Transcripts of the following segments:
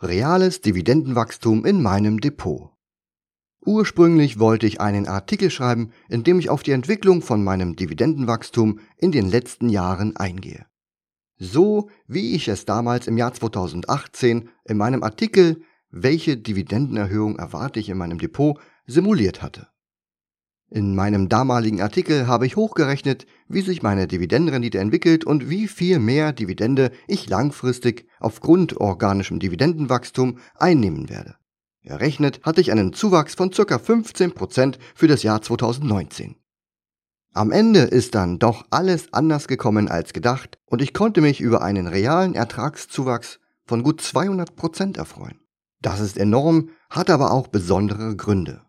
Reales Dividendenwachstum in meinem Depot. Ursprünglich wollte ich einen Artikel schreiben, in dem ich auf die Entwicklung von meinem Dividendenwachstum in den letzten Jahren eingehe. So wie ich es damals im Jahr 2018 in meinem Artikel Welche Dividendenerhöhung erwarte ich in meinem Depot simuliert hatte. In meinem damaligen Artikel habe ich hochgerechnet, wie sich meine Dividendenrendite entwickelt und wie viel mehr Dividende ich langfristig aufgrund organischem Dividendenwachstum einnehmen werde. Errechnet hatte ich einen Zuwachs von ca. 15% für das Jahr 2019. Am Ende ist dann doch alles anders gekommen als gedacht und ich konnte mich über einen realen Ertragszuwachs von gut 200% erfreuen. Das ist enorm, hat aber auch besondere Gründe.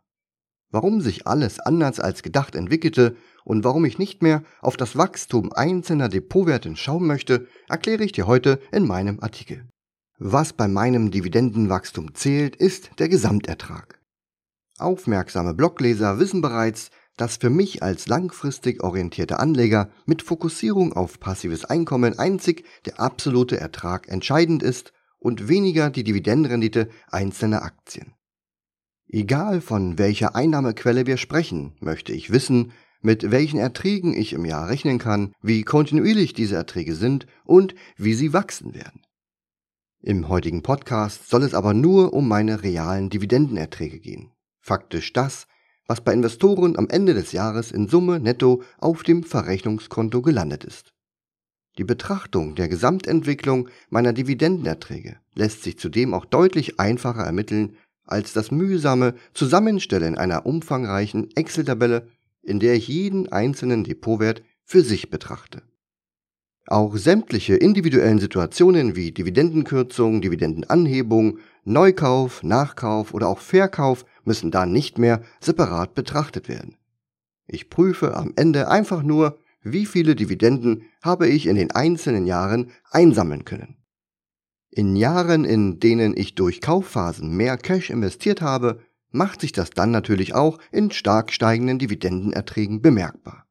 Warum sich alles anders als gedacht entwickelte und warum ich nicht mehr auf das Wachstum einzelner Depotwerte schauen möchte, erkläre ich dir heute in meinem Artikel. Was bei meinem Dividendenwachstum zählt, ist der Gesamtertrag. Aufmerksame Blogleser wissen bereits, dass für mich als langfristig orientierter Anleger mit Fokussierung auf passives Einkommen einzig der absolute Ertrag entscheidend ist und weniger die Dividendenrendite einzelner Aktien. Egal von welcher Einnahmequelle wir sprechen, möchte ich wissen, mit welchen Erträgen ich im Jahr rechnen kann, wie kontinuierlich diese Erträge sind und wie sie wachsen werden. Im heutigen Podcast soll es aber nur um meine realen Dividendenerträge gehen. Faktisch das, was bei Investoren am Ende des Jahres in Summe netto auf dem Verrechnungskonto gelandet ist. Die Betrachtung der Gesamtentwicklung meiner Dividendenerträge lässt sich zudem auch deutlich einfacher ermitteln als das mühsame Zusammenstellen einer umfangreichen Excel-Tabelle, in der ich jeden einzelnen Depotwert für sich betrachte. Auch sämtliche individuellen Situationen wie Dividendenkürzung, Dividendenanhebung, Neukauf, Nachkauf oder auch Verkauf müssen da nicht mehr separat betrachtet werden. Ich prüfe am Ende einfach nur, wie viele Dividenden habe ich in den einzelnen Jahren einsammeln können. In Jahren, in denen ich durch Kaufphasen mehr Cash investiert habe, macht sich das dann natürlich auch in stark steigenden Dividendenerträgen bemerkbar.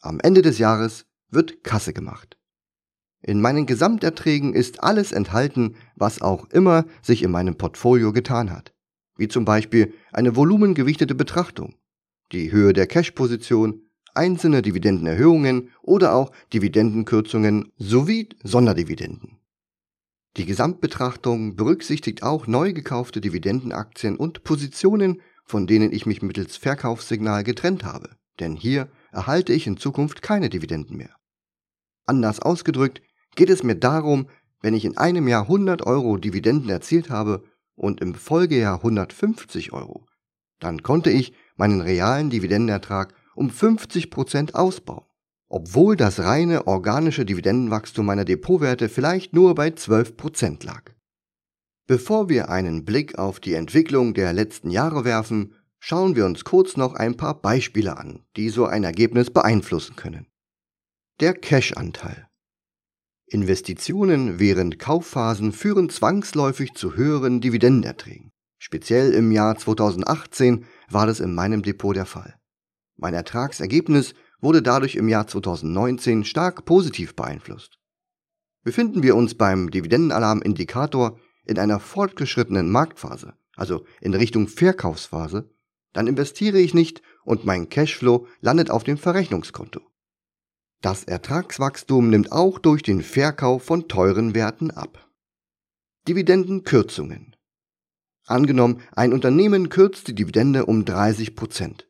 Am Ende des Jahres wird Kasse gemacht. In meinen Gesamterträgen ist alles enthalten, was auch immer sich in meinem Portfolio getan hat, wie zum Beispiel eine volumengewichtete Betrachtung, die Höhe der Cash-Position, einzelne Dividendenerhöhungen oder auch Dividendenkürzungen sowie Sonderdividenden. Die Gesamtbetrachtung berücksichtigt auch neu gekaufte Dividendenaktien und Positionen, von denen ich mich mittels Verkaufssignal getrennt habe, denn hier erhalte ich in Zukunft keine Dividenden mehr. Anders ausgedrückt geht es mir darum, wenn ich in einem Jahr 100 Euro Dividenden erzielt habe und im Folgejahr 150 Euro, dann konnte ich meinen realen Dividendenertrag um 50 Prozent ausbauen obwohl das reine organische Dividendenwachstum meiner Depotwerte vielleicht nur bei 12% lag. Bevor wir einen Blick auf die Entwicklung der letzten Jahre werfen, schauen wir uns kurz noch ein paar Beispiele an, die so ein Ergebnis beeinflussen können. Der Cash-Anteil. Investitionen während Kaufphasen führen zwangsläufig zu höheren Dividendenerträgen. Speziell im Jahr 2018 war das in meinem Depot der Fall. Mein Ertragsergebnis wurde dadurch im Jahr 2019 stark positiv beeinflusst. Befinden wir uns beim Dividendenalarm-Indikator in einer fortgeschrittenen Marktphase, also in Richtung Verkaufsphase, dann investiere ich nicht und mein Cashflow landet auf dem Verrechnungskonto. Das Ertragswachstum nimmt auch durch den Verkauf von teuren Werten ab. Dividendenkürzungen. Angenommen, ein Unternehmen kürzt die Dividende um 30 Prozent.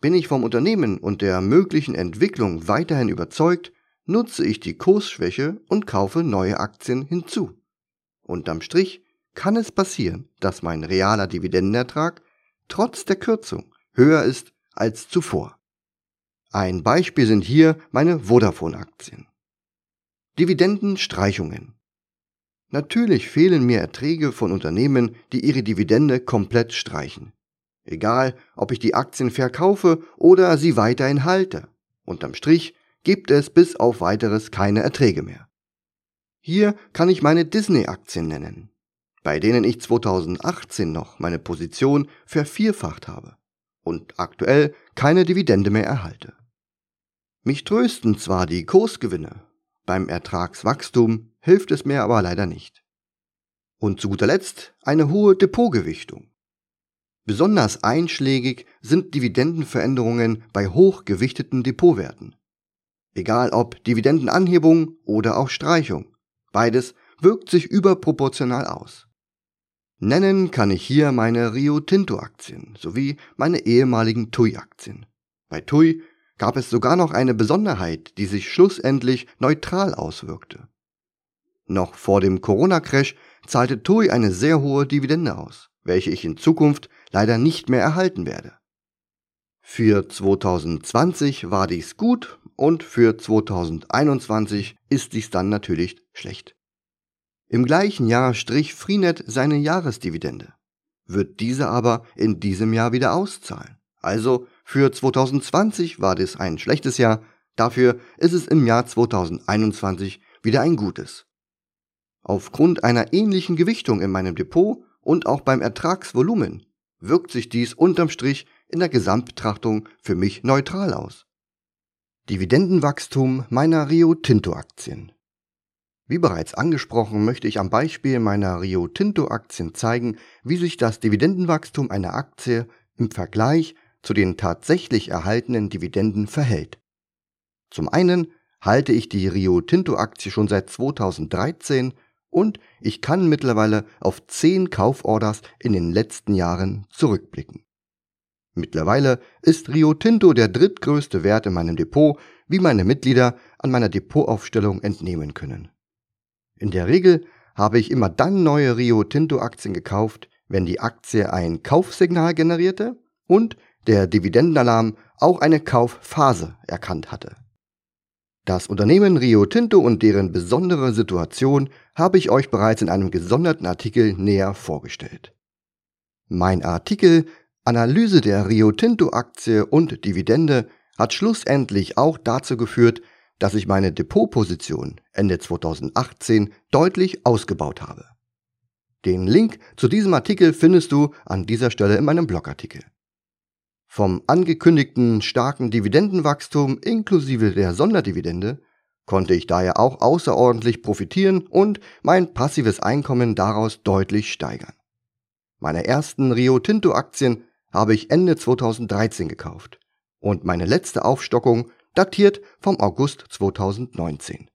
Bin ich vom Unternehmen und der möglichen Entwicklung weiterhin überzeugt, nutze ich die Kursschwäche und kaufe neue Aktien hinzu. Unterm Strich kann es passieren, dass mein realer Dividendenertrag trotz der Kürzung höher ist als zuvor. Ein Beispiel sind hier meine Vodafone-Aktien. Dividendenstreichungen. Natürlich fehlen mir Erträge von Unternehmen, die ihre Dividende komplett streichen. Egal, ob ich die Aktien verkaufe oder sie weiterhin halte. Unterm Strich gibt es bis auf weiteres keine Erträge mehr. Hier kann ich meine Disney-Aktien nennen, bei denen ich 2018 noch meine Position vervierfacht habe und aktuell keine Dividende mehr erhalte. Mich trösten zwar die Kursgewinne, beim Ertragswachstum hilft es mir aber leider nicht. Und zu guter Letzt eine hohe Depotgewichtung. Besonders einschlägig sind Dividendenveränderungen bei hochgewichteten Depotwerten. Egal ob Dividendenanhebung oder auch Streichung, beides wirkt sich überproportional aus. Nennen kann ich hier meine Rio Tinto Aktien sowie meine ehemaligen TUI Aktien. Bei TUI gab es sogar noch eine Besonderheit, die sich schlussendlich neutral auswirkte. Noch vor dem Corona-Crash zahlte TUI eine sehr hohe Dividende aus, welche ich in Zukunft leider nicht mehr erhalten werde. Für 2020 war dies gut und für 2021 ist dies dann natürlich schlecht. Im gleichen Jahr strich Freenet seine Jahresdividende, wird diese aber in diesem Jahr wieder auszahlen. Also für 2020 war das ein schlechtes Jahr, dafür ist es im Jahr 2021 wieder ein gutes. Aufgrund einer ähnlichen Gewichtung in meinem Depot und auch beim Ertragsvolumen wirkt sich dies unterm Strich in der Gesamtbetrachtung für mich neutral aus. Dividendenwachstum meiner Rio Tinto Aktien. Wie bereits angesprochen, möchte ich am Beispiel meiner Rio Tinto Aktien zeigen, wie sich das Dividendenwachstum einer Aktie im Vergleich zu den tatsächlich erhaltenen Dividenden verhält. Zum einen halte ich die Rio Tinto Aktie schon seit 2013 und ich kann mittlerweile auf 10 Kauforders in den letzten Jahren zurückblicken. Mittlerweile ist Rio Tinto der drittgrößte Wert in meinem Depot, wie meine Mitglieder an meiner Depotaufstellung entnehmen können. In der Regel habe ich immer dann neue Rio Tinto Aktien gekauft, wenn die Aktie ein Kaufsignal generierte und der Dividendenalarm auch eine Kaufphase erkannt hatte. Das Unternehmen Rio Tinto und deren besondere Situation habe ich euch bereits in einem gesonderten Artikel näher vorgestellt. Mein Artikel Analyse der Rio Tinto Aktie und Dividende hat schlussendlich auch dazu geführt, dass ich meine Depotposition Ende 2018 deutlich ausgebaut habe. Den Link zu diesem Artikel findest du an dieser Stelle in meinem Blogartikel. Vom angekündigten starken Dividendenwachstum inklusive der Sonderdividende konnte ich daher auch außerordentlich profitieren und mein passives Einkommen daraus deutlich steigern. Meine ersten Rio Tinto Aktien habe ich Ende 2013 gekauft und meine letzte Aufstockung datiert vom August 2019.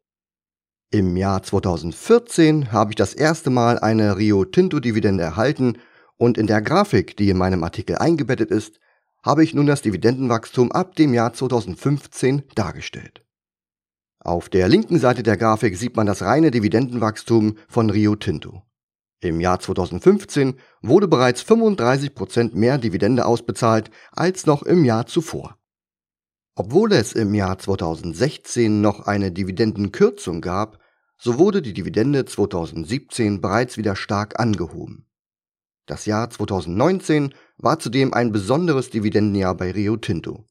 Im Jahr 2014 habe ich das erste Mal eine Rio Tinto Dividende erhalten und in der Grafik, die in meinem Artikel eingebettet ist, habe ich nun das Dividendenwachstum ab dem Jahr 2015 dargestellt. Auf der linken Seite der Grafik sieht man das reine Dividendenwachstum von Rio Tinto. Im Jahr 2015 wurde bereits 35% mehr Dividende ausbezahlt als noch im Jahr zuvor. Obwohl es im Jahr 2016 noch eine Dividendenkürzung gab, so wurde die Dividende 2017 bereits wieder stark angehoben. Das Jahr 2019 war zudem ein besonderes Dividendenjahr bei Rio Tinto.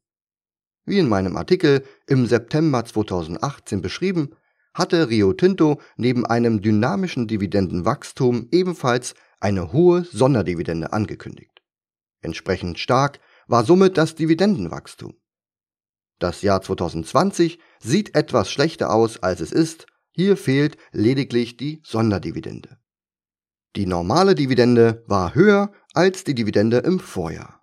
Wie in meinem Artikel im September 2018 beschrieben, hatte Rio Tinto neben einem dynamischen Dividendenwachstum ebenfalls eine hohe Sonderdividende angekündigt. Entsprechend stark war somit das Dividendenwachstum. Das Jahr 2020 sieht etwas schlechter aus, als es ist. Hier fehlt lediglich die Sonderdividende. Die normale Dividende war höher als die Dividende im Vorjahr.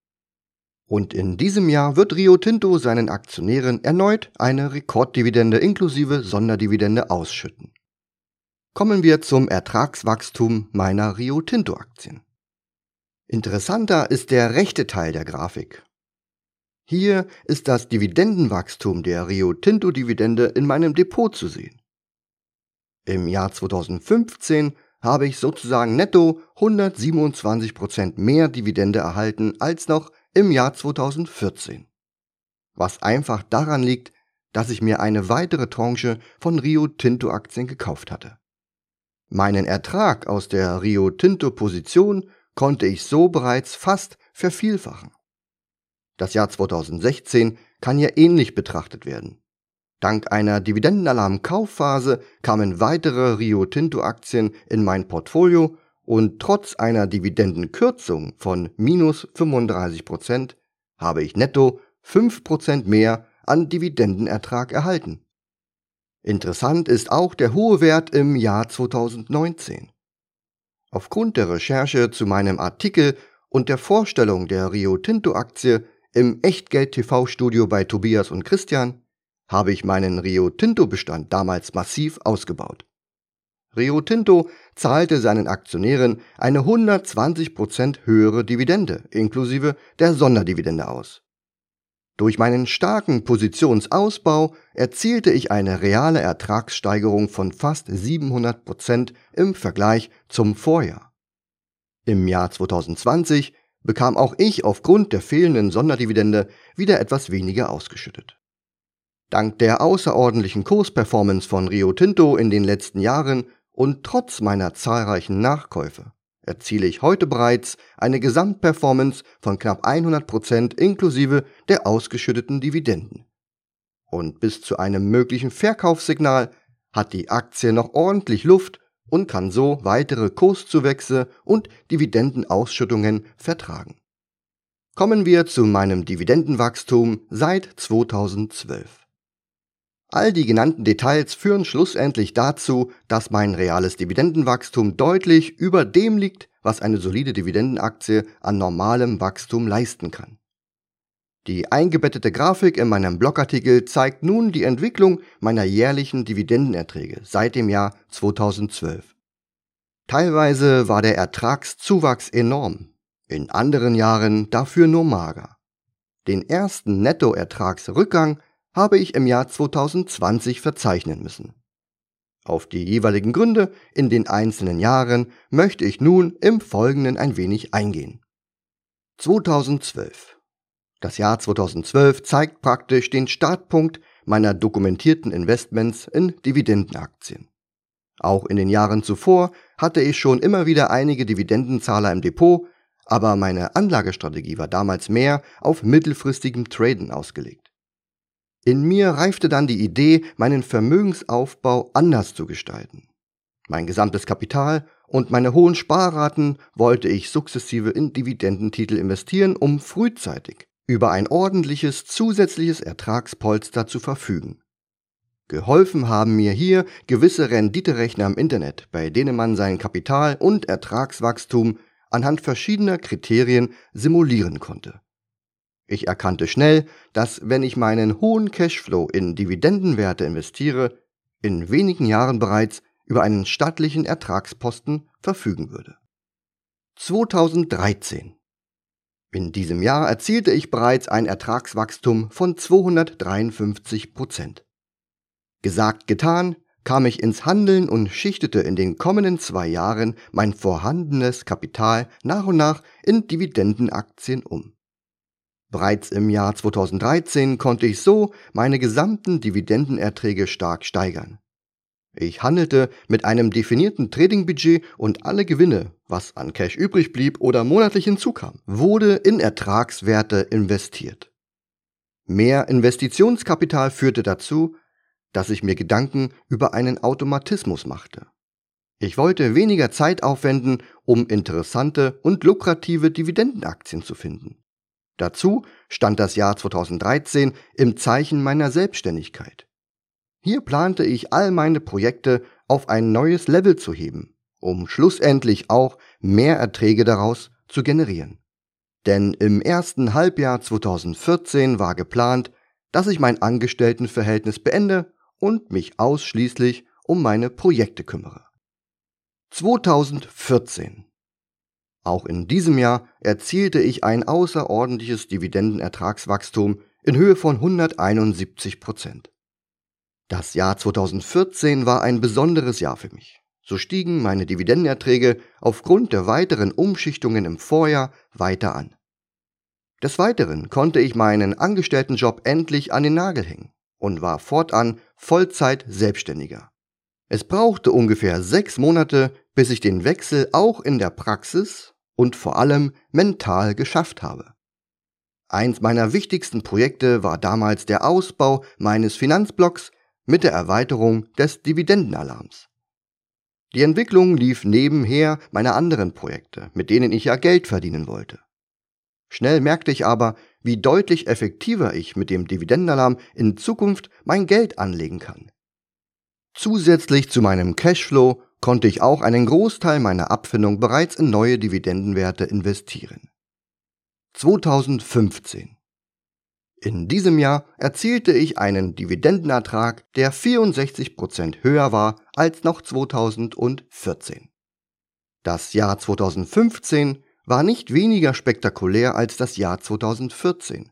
Und in diesem Jahr wird Rio Tinto seinen Aktionären erneut eine Rekorddividende inklusive Sonderdividende ausschütten. Kommen wir zum Ertragswachstum meiner Rio Tinto Aktien. Interessanter ist der rechte Teil der Grafik. Hier ist das Dividendenwachstum der Rio Tinto Dividende in meinem Depot zu sehen. Im Jahr 2015 habe ich sozusagen netto 127% mehr Dividende erhalten als noch im Jahr 2014. Was einfach daran liegt, dass ich mir eine weitere Tranche von Rio Tinto Aktien gekauft hatte. Meinen Ertrag aus der Rio Tinto Position konnte ich so bereits fast vervielfachen. Das Jahr 2016 kann hier ähnlich betrachtet werden. Dank einer Dividendenalarm-Kaufphase kamen weitere Rio Tinto-Aktien in mein Portfolio und trotz einer Dividendenkürzung von minus 35% habe ich netto 5% mehr an Dividendenertrag erhalten. Interessant ist auch der hohe Wert im Jahr 2019. Aufgrund der Recherche zu meinem Artikel und der Vorstellung der Rio Tinto Aktie im Echtgeld TV Studio bei Tobias und Christian habe ich meinen Rio Tinto Bestand damals massiv ausgebaut. Rio Tinto zahlte seinen Aktionären eine 120% höhere Dividende inklusive der Sonderdividende aus. Durch meinen starken Positionsausbau erzielte ich eine reale Ertragssteigerung von fast 700% im Vergleich zum Vorjahr. Im Jahr 2020 bekam auch ich aufgrund der fehlenden Sonderdividende wieder etwas weniger ausgeschüttet. Dank der außerordentlichen Kursperformance von Rio Tinto in den letzten Jahren und trotz meiner zahlreichen Nachkäufe erziele ich heute bereits eine Gesamtperformance von knapp 100% inklusive der ausgeschütteten Dividenden. Und bis zu einem möglichen Verkaufssignal hat die Aktie noch ordentlich Luft und kann so weitere Kurszuwächse und Dividendenausschüttungen vertragen. Kommen wir zu meinem Dividendenwachstum seit 2012. All die genannten Details führen schlussendlich dazu, dass mein reales Dividendenwachstum deutlich über dem liegt, was eine solide Dividendenaktie an normalem Wachstum leisten kann. Die eingebettete Grafik in meinem Blogartikel zeigt nun die Entwicklung meiner jährlichen Dividendenerträge seit dem Jahr 2012. Teilweise war der Ertragszuwachs enorm, in anderen Jahren dafür nur mager. Den ersten Nettoertragsrückgang habe ich im Jahr 2020 verzeichnen müssen. Auf die jeweiligen Gründe in den einzelnen Jahren möchte ich nun im Folgenden ein wenig eingehen. 2012. Das Jahr 2012 zeigt praktisch den Startpunkt meiner dokumentierten Investments in Dividendenaktien. Auch in den Jahren zuvor hatte ich schon immer wieder einige Dividendenzahler im Depot, aber meine Anlagestrategie war damals mehr auf mittelfristigem Traden ausgelegt. In mir reifte dann die Idee, meinen Vermögensaufbau anders zu gestalten. Mein gesamtes Kapital und meine hohen Sparraten wollte ich sukzessive in Dividendentitel investieren, um frühzeitig über ein ordentliches zusätzliches Ertragspolster zu verfügen. Geholfen haben mir hier gewisse Renditerechner im Internet, bei denen man sein Kapital und Ertragswachstum anhand verschiedener Kriterien simulieren konnte. Ich erkannte schnell, dass wenn ich meinen hohen Cashflow in Dividendenwerte investiere, in wenigen Jahren bereits über einen stattlichen Ertragsposten verfügen würde. 2013 In diesem Jahr erzielte ich bereits ein Ertragswachstum von 253 Prozent. Gesagt getan, kam ich ins Handeln und schichtete in den kommenden zwei Jahren mein vorhandenes Kapital nach und nach in Dividendenaktien um. Bereits im Jahr 2013 konnte ich so meine gesamten Dividendenerträge stark steigern. Ich handelte mit einem definierten Tradingbudget und alle Gewinne, was an Cash übrig blieb oder monatlich hinzukam, wurde in Ertragswerte investiert. Mehr Investitionskapital führte dazu, dass ich mir Gedanken über einen Automatismus machte. Ich wollte weniger Zeit aufwenden, um interessante und lukrative Dividendenaktien zu finden. Dazu stand das Jahr 2013 im Zeichen meiner Selbstständigkeit. Hier plante ich all meine Projekte auf ein neues Level zu heben, um schlussendlich auch mehr Erträge daraus zu generieren. Denn im ersten Halbjahr 2014 war geplant, dass ich mein Angestelltenverhältnis beende und mich ausschließlich um meine Projekte kümmere. 2014 auch in diesem Jahr erzielte ich ein außerordentliches Dividendenertragswachstum in Höhe von 171 Prozent. Das Jahr 2014 war ein besonderes Jahr für mich. So stiegen meine Dividendenerträge aufgrund der weiteren Umschichtungen im Vorjahr weiter an. Des Weiteren konnte ich meinen Angestelltenjob endlich an den Nagel hängen und war fortan Vollzeit Selbstständiger. Es brauchte ungefähr sechs Monate, bis ich den Wechsel auch in der Praxis und vor allem mental geschafft habe. Eins meiner wichtigsten Projekte war damals der Ausbau meines Finanzblocks mit der Erweiterung des Dividendenalarms. Die Entwicklung lief nebenher meiner anderen Projekte, mit denen ich ja Geld verdienen wollte. Schnell merkte ich aber, wie deutlich effektiver ich mit dem Dividendenalarm in Zukunft mein Geld anlegen kann. Zusätzlich zu meinem Cashflow konnte ich auch einen Großteil meiner Abfindung bereits in neue Dividendenwerte investieren. 2015 In diesem Jahr erzielte ich einen Dividendenertrag, der 64% höher war als noch 2014. Das Jahr 2015 war nicht weniger spektakulär als das Jahr 2014.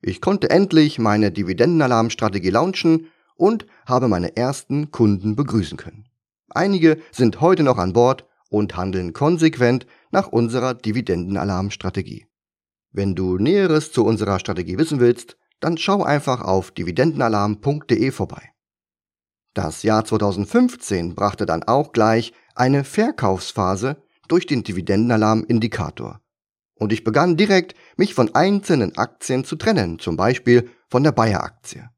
Ich konnte endlich meine Dividendenalarmstrategie launchen und habe meine ersten Kunden begrüßen können. Einige sind heute noch an Bord und handeln konsequent nach unserer Dividendenalarmstrategie. Wenn du Näheres zu unserer Strategie wissen willst, dann schau einfach auf dividendenalarm.de vorbei. Das Jahr 2015 brachte dann auch gleich eine Verkaufsphase durch den Dividendenalarm-Indikator und ich begann direkt, mich von einzelnen Aktien zu trennen, zum Beispiel von der Bayer-Aktie.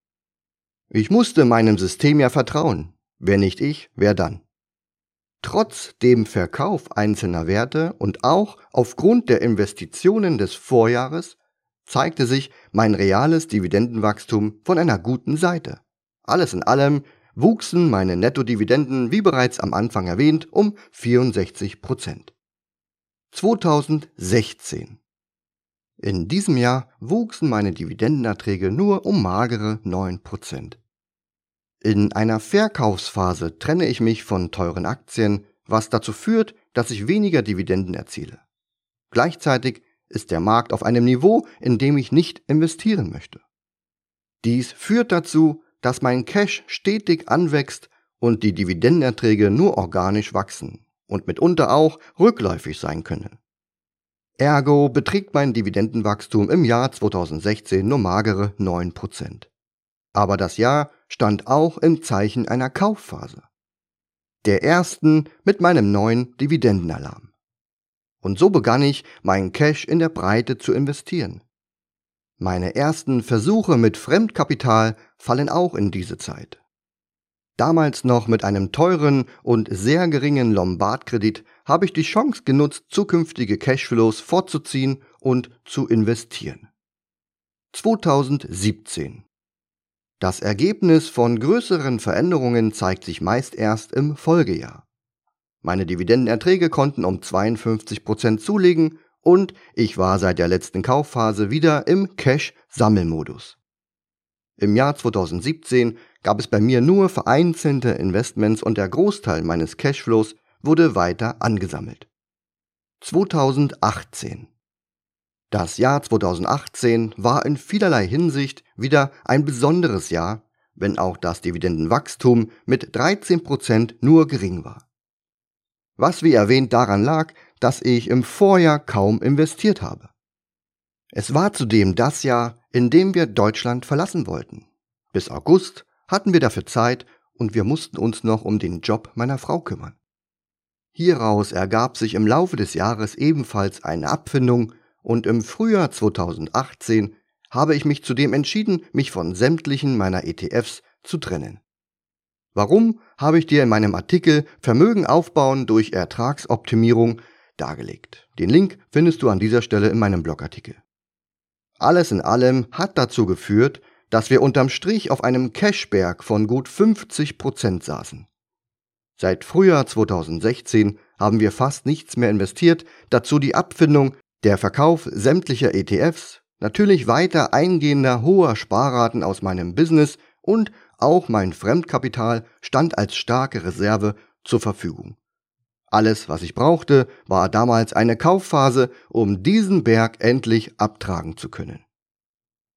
Ich musste meinem System ja vertrauen. Wer nicht ich, wer dann? Trotz dem Verkauf einzelner Werte und auch aufgrund der Investitionen des Vorjahres zeigte sich mein reales Dividendenwachstum von einer guten Seite. Alles in allem wuchsen meine Nettodividenden, wie bereits am Anfang erwähnt, um 64 Prozent. 2016. In diesem Jahr wuchsen meine Dividendenerträge nur um magere 9%. In einer Verkaufsphase trenne ich mich von teuren Aktien, was dazu führt, dass ich weniger Dividenden erziele. Gleichzeitig ist der Markt auf einem Niveau, in dem ich nicht investieren möchte. Dies führt dazu, dass mein Cash stetig anwächst und die Dividendenerträge nur organisch wachsen und mitunter auch rückläufig sein können. Ergo beträgt mein Dividendenwachstum im Jahr 2016 nur magere 9%. Aber das Jahr stand auch im Zeichen einer Kaufphase. Der ersten mit meinem neuen Dividendenalarm. Und so begann ich, meinen Cash in der Breite zu investieren. Meine ersten Versuche mit Fremdkapital fallen auch in diese Zeit. Damals noch mit einem teuren und sehr geringen Lombardkredit habe ich die Chance genutzt, zukünftige Cashflows vorzuziehen und zu investieren. 2017 Das Ergebnis von größeren Veränderungen zeigt sich meist erst im Folgejahr. Meine Dividendenerträge konnten um 52% zulegen und ich war seit der letzten Kaufphase wieder im Cash-Sammelmodus. Im Jahr 2017 gab es bei mir nur vereinzelte Investments und der Großteil meines Cashflows wurde weiter angesammelt. 2018 Das Jahr 2018 war in vielerlei Hinsicht wieder ein besonderes Jahr, wenn auch das Dividendenwachstum mit 13% nur gering war. Was wie erwähnt daran lag, dass ich im Vorjahr kaum investiert habe. Es war zudem das Jahr, in dem wir Deutschland verlassen wollten. Bis August hatten wir dafür Zeit und wir mussten uns noch um den Job meiner Frau kümmern. Hieraus ergab sich im Laufe des Jahres ebenfalls eine Abfindung und im Frühjahr 2018 habe ich mich zudem entschieden, mich von sämtlichen meiner ETFs zu trennen. Warum habe ich dir in meinem Artikel Vermögen aufbauen durch Ertragsoptimierung dargelegt. Den Link findest du an dieser Stelle in meinem Blogartikel. Alles in allem hat dazu geführt, dass wir unterm Strich auf einem Cashberg von gut 50% saßen. Seit Frühjahr 2016 haben wir fast nichts mehr investiert, dazu die Abfindung, der Verkauf sämtlicher ETFs, natürlich weiter eingehender hoher Sparraten aus meinem Business und auch mein Fremdkapital stand als starke Reserve zur Verfügung. Alles, was ich brauchte, war damals eine Kaufphase, um diesen Berg endlich abtragen zu können.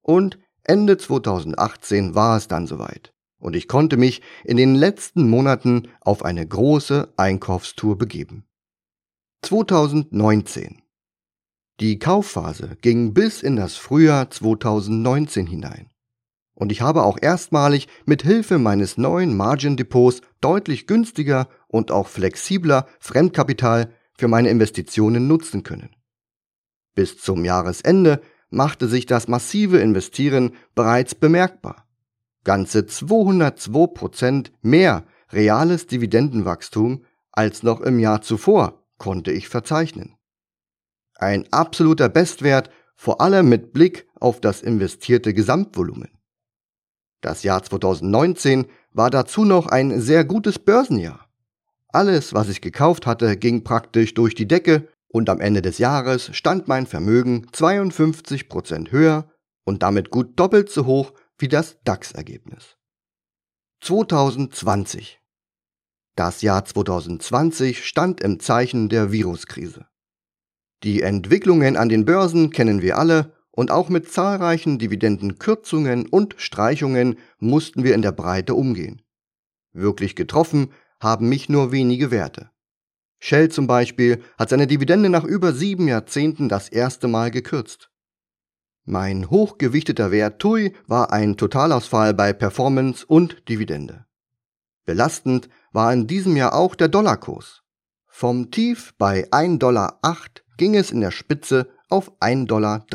Und Ende 2018 war es dann soweit und ich konnte mich in den letzten Monaten auf eine große Einkaufstour begeben. 2019 Die Kaufphase ging bis in das Frühjahr 2019 hinein. Und ich habe auch erstmalig mit Hilfe meines neuen Margin Depots deutlich günstiger und auch flexibler Fremdkapital für meine Investitionen nutzen können. Bis zum Jahresende machte sich das massive Investieren bereits bemerkbar. Ganze 202% mehr reales Dividendenwachstum als noch im Jahr zuvor konnte ich verzeichnen. Ein absoluter Bestwert, vor allem mit Blick auf das investierte Gesamtvolumen. Das Jahr 2019 war dazu noch ein sehr gutes Börsenjahr. Alles, was ich gekauft hatte, ging praktisch durch die Decke und am Ende des Jahres stand mein Vermögen 52% höher und damit gut doppelt so hoch wie das DAX-Ergebnis. 2020 Das Jahr 2020 stand im Zeichen der Viruskrise. Die Entwicklungen an den Börsen kennen wir alle und auch mit zahlreichen Dividendenkürzungen und Streichungen mussten wir in der Breite umgehen. Wirklich getroffen haben mich nur wenige Werte. Shell zum Beispiel hat seine Dividende nach über sieben Jahrzehnten das erste Mal gekürzt. Mein hochgewichteter Wert TUI war ein Totalausfall bei Performance und Dividende. Belastend war in diesem Jahr auch der Dollarkurs. Vom Tief bei 1,08 Dollar ging es in der Spitze auf 1,23 Dollar,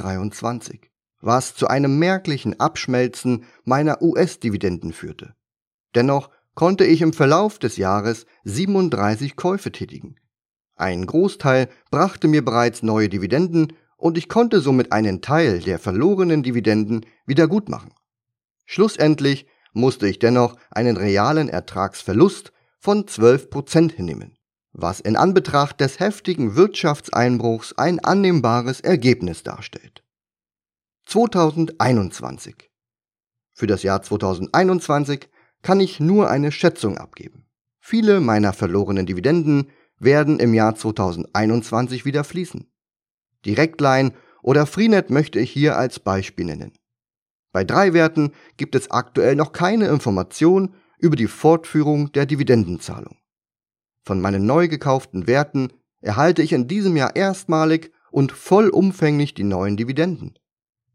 was zu einem merklichen Abschmelzen meiner US-Dividenden führte. Dennoch konnte ich im Verlauf des Jahres 37 Käufe tätigen. Ein Großteil brachte mir bereits neue Dividenden und ich konnte somit einen Teil der verlorenen Dividenden wieder gut machen. Schlussendlich musste ich dennoch einen realen Ertragsverlust von 12% hinnehmen, was in Anbetracht des heftigen Wirtschaftseinbruchs ein annehmbares Ergebnis darstellt. 2021 Für das Jahr 2021 kann ich nur eine Schätzung abgeben. Viele meiner verlorenen Dividenden werden im Jahr 2021 wieder fließen. Directline oder Freenet möchte ich hier als Beispiel nennen. Bei drei Werten gibt es aktuell noch keine Information über die Fortführung der Dividendenzahlung. Von meinen neu gekauften Werten erhalte ich in diesem Jahr erstmalig und vollumfänglich die neuen Dividenden.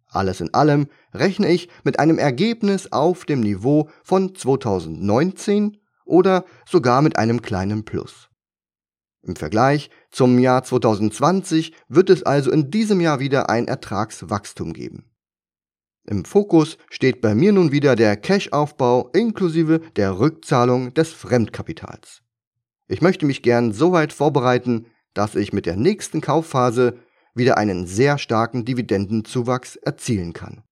Alles in allem rechne ich mit einem Ergebnis auf dem Niveau von 2019 oder sogar mit einem kleinen Plus. Im Vergleich zum Jahr 2020 wird es also in diesem Jahr wieder ein Ertragswachstum geben. Im Fokus steht bei mir nun wieder der Cash-Aufbau inklusive der Rückzahlung des Fremdkapitals. Ich möchte mich gern so weit vorbereiten, dass ich mit der nächsten Kaufphase wieder einen sehr starken Dividendenzuwachs erzielen kann.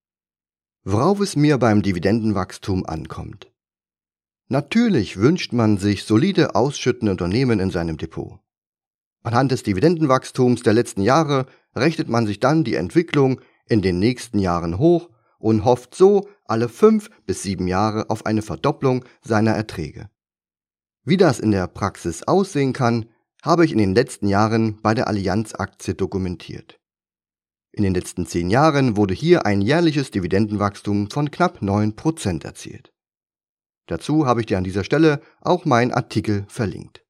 Worauf es mir beim Dividendenwachstum ankommt. Natürlich wünscht man sich solide ausschüttende Unternehmen in seinem Depot. Anhand des Dividendenwachstums der letzten Jahre rechnet man sich dann die Entwicklung in den nächsten Jahren hoch und hofft so alle fünf bis sieben Jahre auf eine Verdopplung seiner Erträge. Wie das in der Praxis aussehen kann, habe ich in den letzten Jahren bei der Allianz-Aktie dokumentiert. In den letzten zehn Jahren wurde hier ein jährliches Dividendenwachstum von knapp 9% erzielt. Dazu habe ich dir an dieser Stelle auch meinen Artikel verlinkt.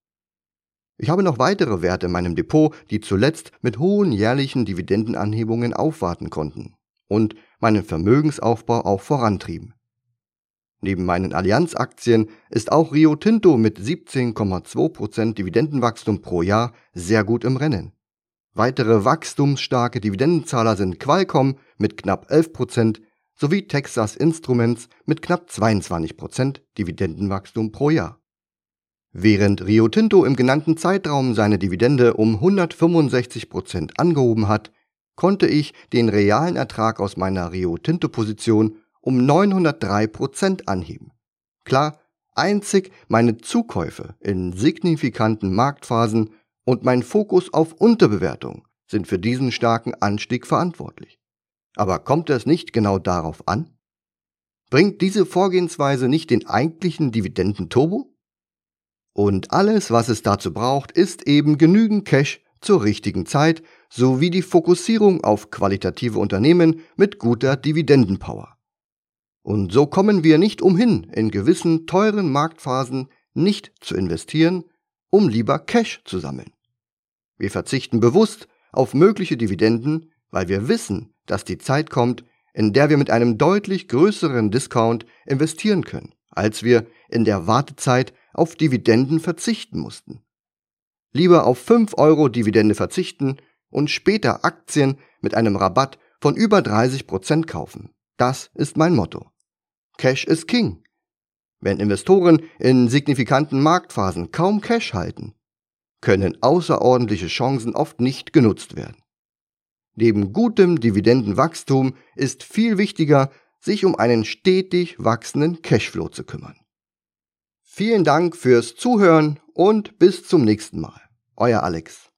Ich habe noch weitere Werte in meinem Depot, die zuletzt mit hohen jährlichen Dividendenanhebungen aufwarten konnten und meinen Vermögensaufbau auch vorantrieben. Neben meinen Allianz-Aktien ist auch Rio Tinto mit 17,2% Dividendenwachstum pro Jahr sehr gut im Rennen. Weitere wachstumsstarke Dividendenzahler sind Qualcomm mit knapp 11% sowie Texas Instruments mit knapp 22% Dividendenwachstum pro Jahr. Während Rio Tinto im genannten Zeitraum seine Dividende um 165% angehoben hat, konnte ich den realen Ertrag aus meiner Rio Tinto Position um 903% anheben. Klar, einzig meine Zukäufe in signifikanten Marktphasen und mein Fokus auf Unterbewertung sind für diesen starken Anstieg verantwortlich. Aber kommt es nicht genau darauf an? Bringt diese Vorgehensweise nicht den eigentlichen Dividendenturbo? Und alles, was es dazu braucht, ist eben genügend Cash zur richtigen Zeit sowie die Fokussierung auf qualitative Unternehmen mit guter Dividendenpower. Und so kommen wir nicht umhin, in gewissen teuren Marktphasen nicht zu investieren, um lieber Cash zu sammeln. Wir verzichten bewusst auf mögliche Dividenden, weil wir wissen, dass die Zeit kommt, in der wir mit einem deutlich größeren Discount investieren können, als wir in der Wartezeit auf Dividenden verzichten mussten. Lieber auf 5 Euro Dividende verzichten und später Aktien mit einem Rabatt von über 30 Prozent kaufen. Das ist mein Motto. Cash is King. Wenn Investoren in signifikanten Marktphasen kaum Cash halten, können außerordentliche Chancen oft nicht genutzt werden. Neben gutem Dividendenwachstum ist viel wichtiger, sich um einen stetig wachsenden Cashflow zu kümmern. Vielen Dank fürs Zuhören und bis zum nächsten Mal. Euer Alex.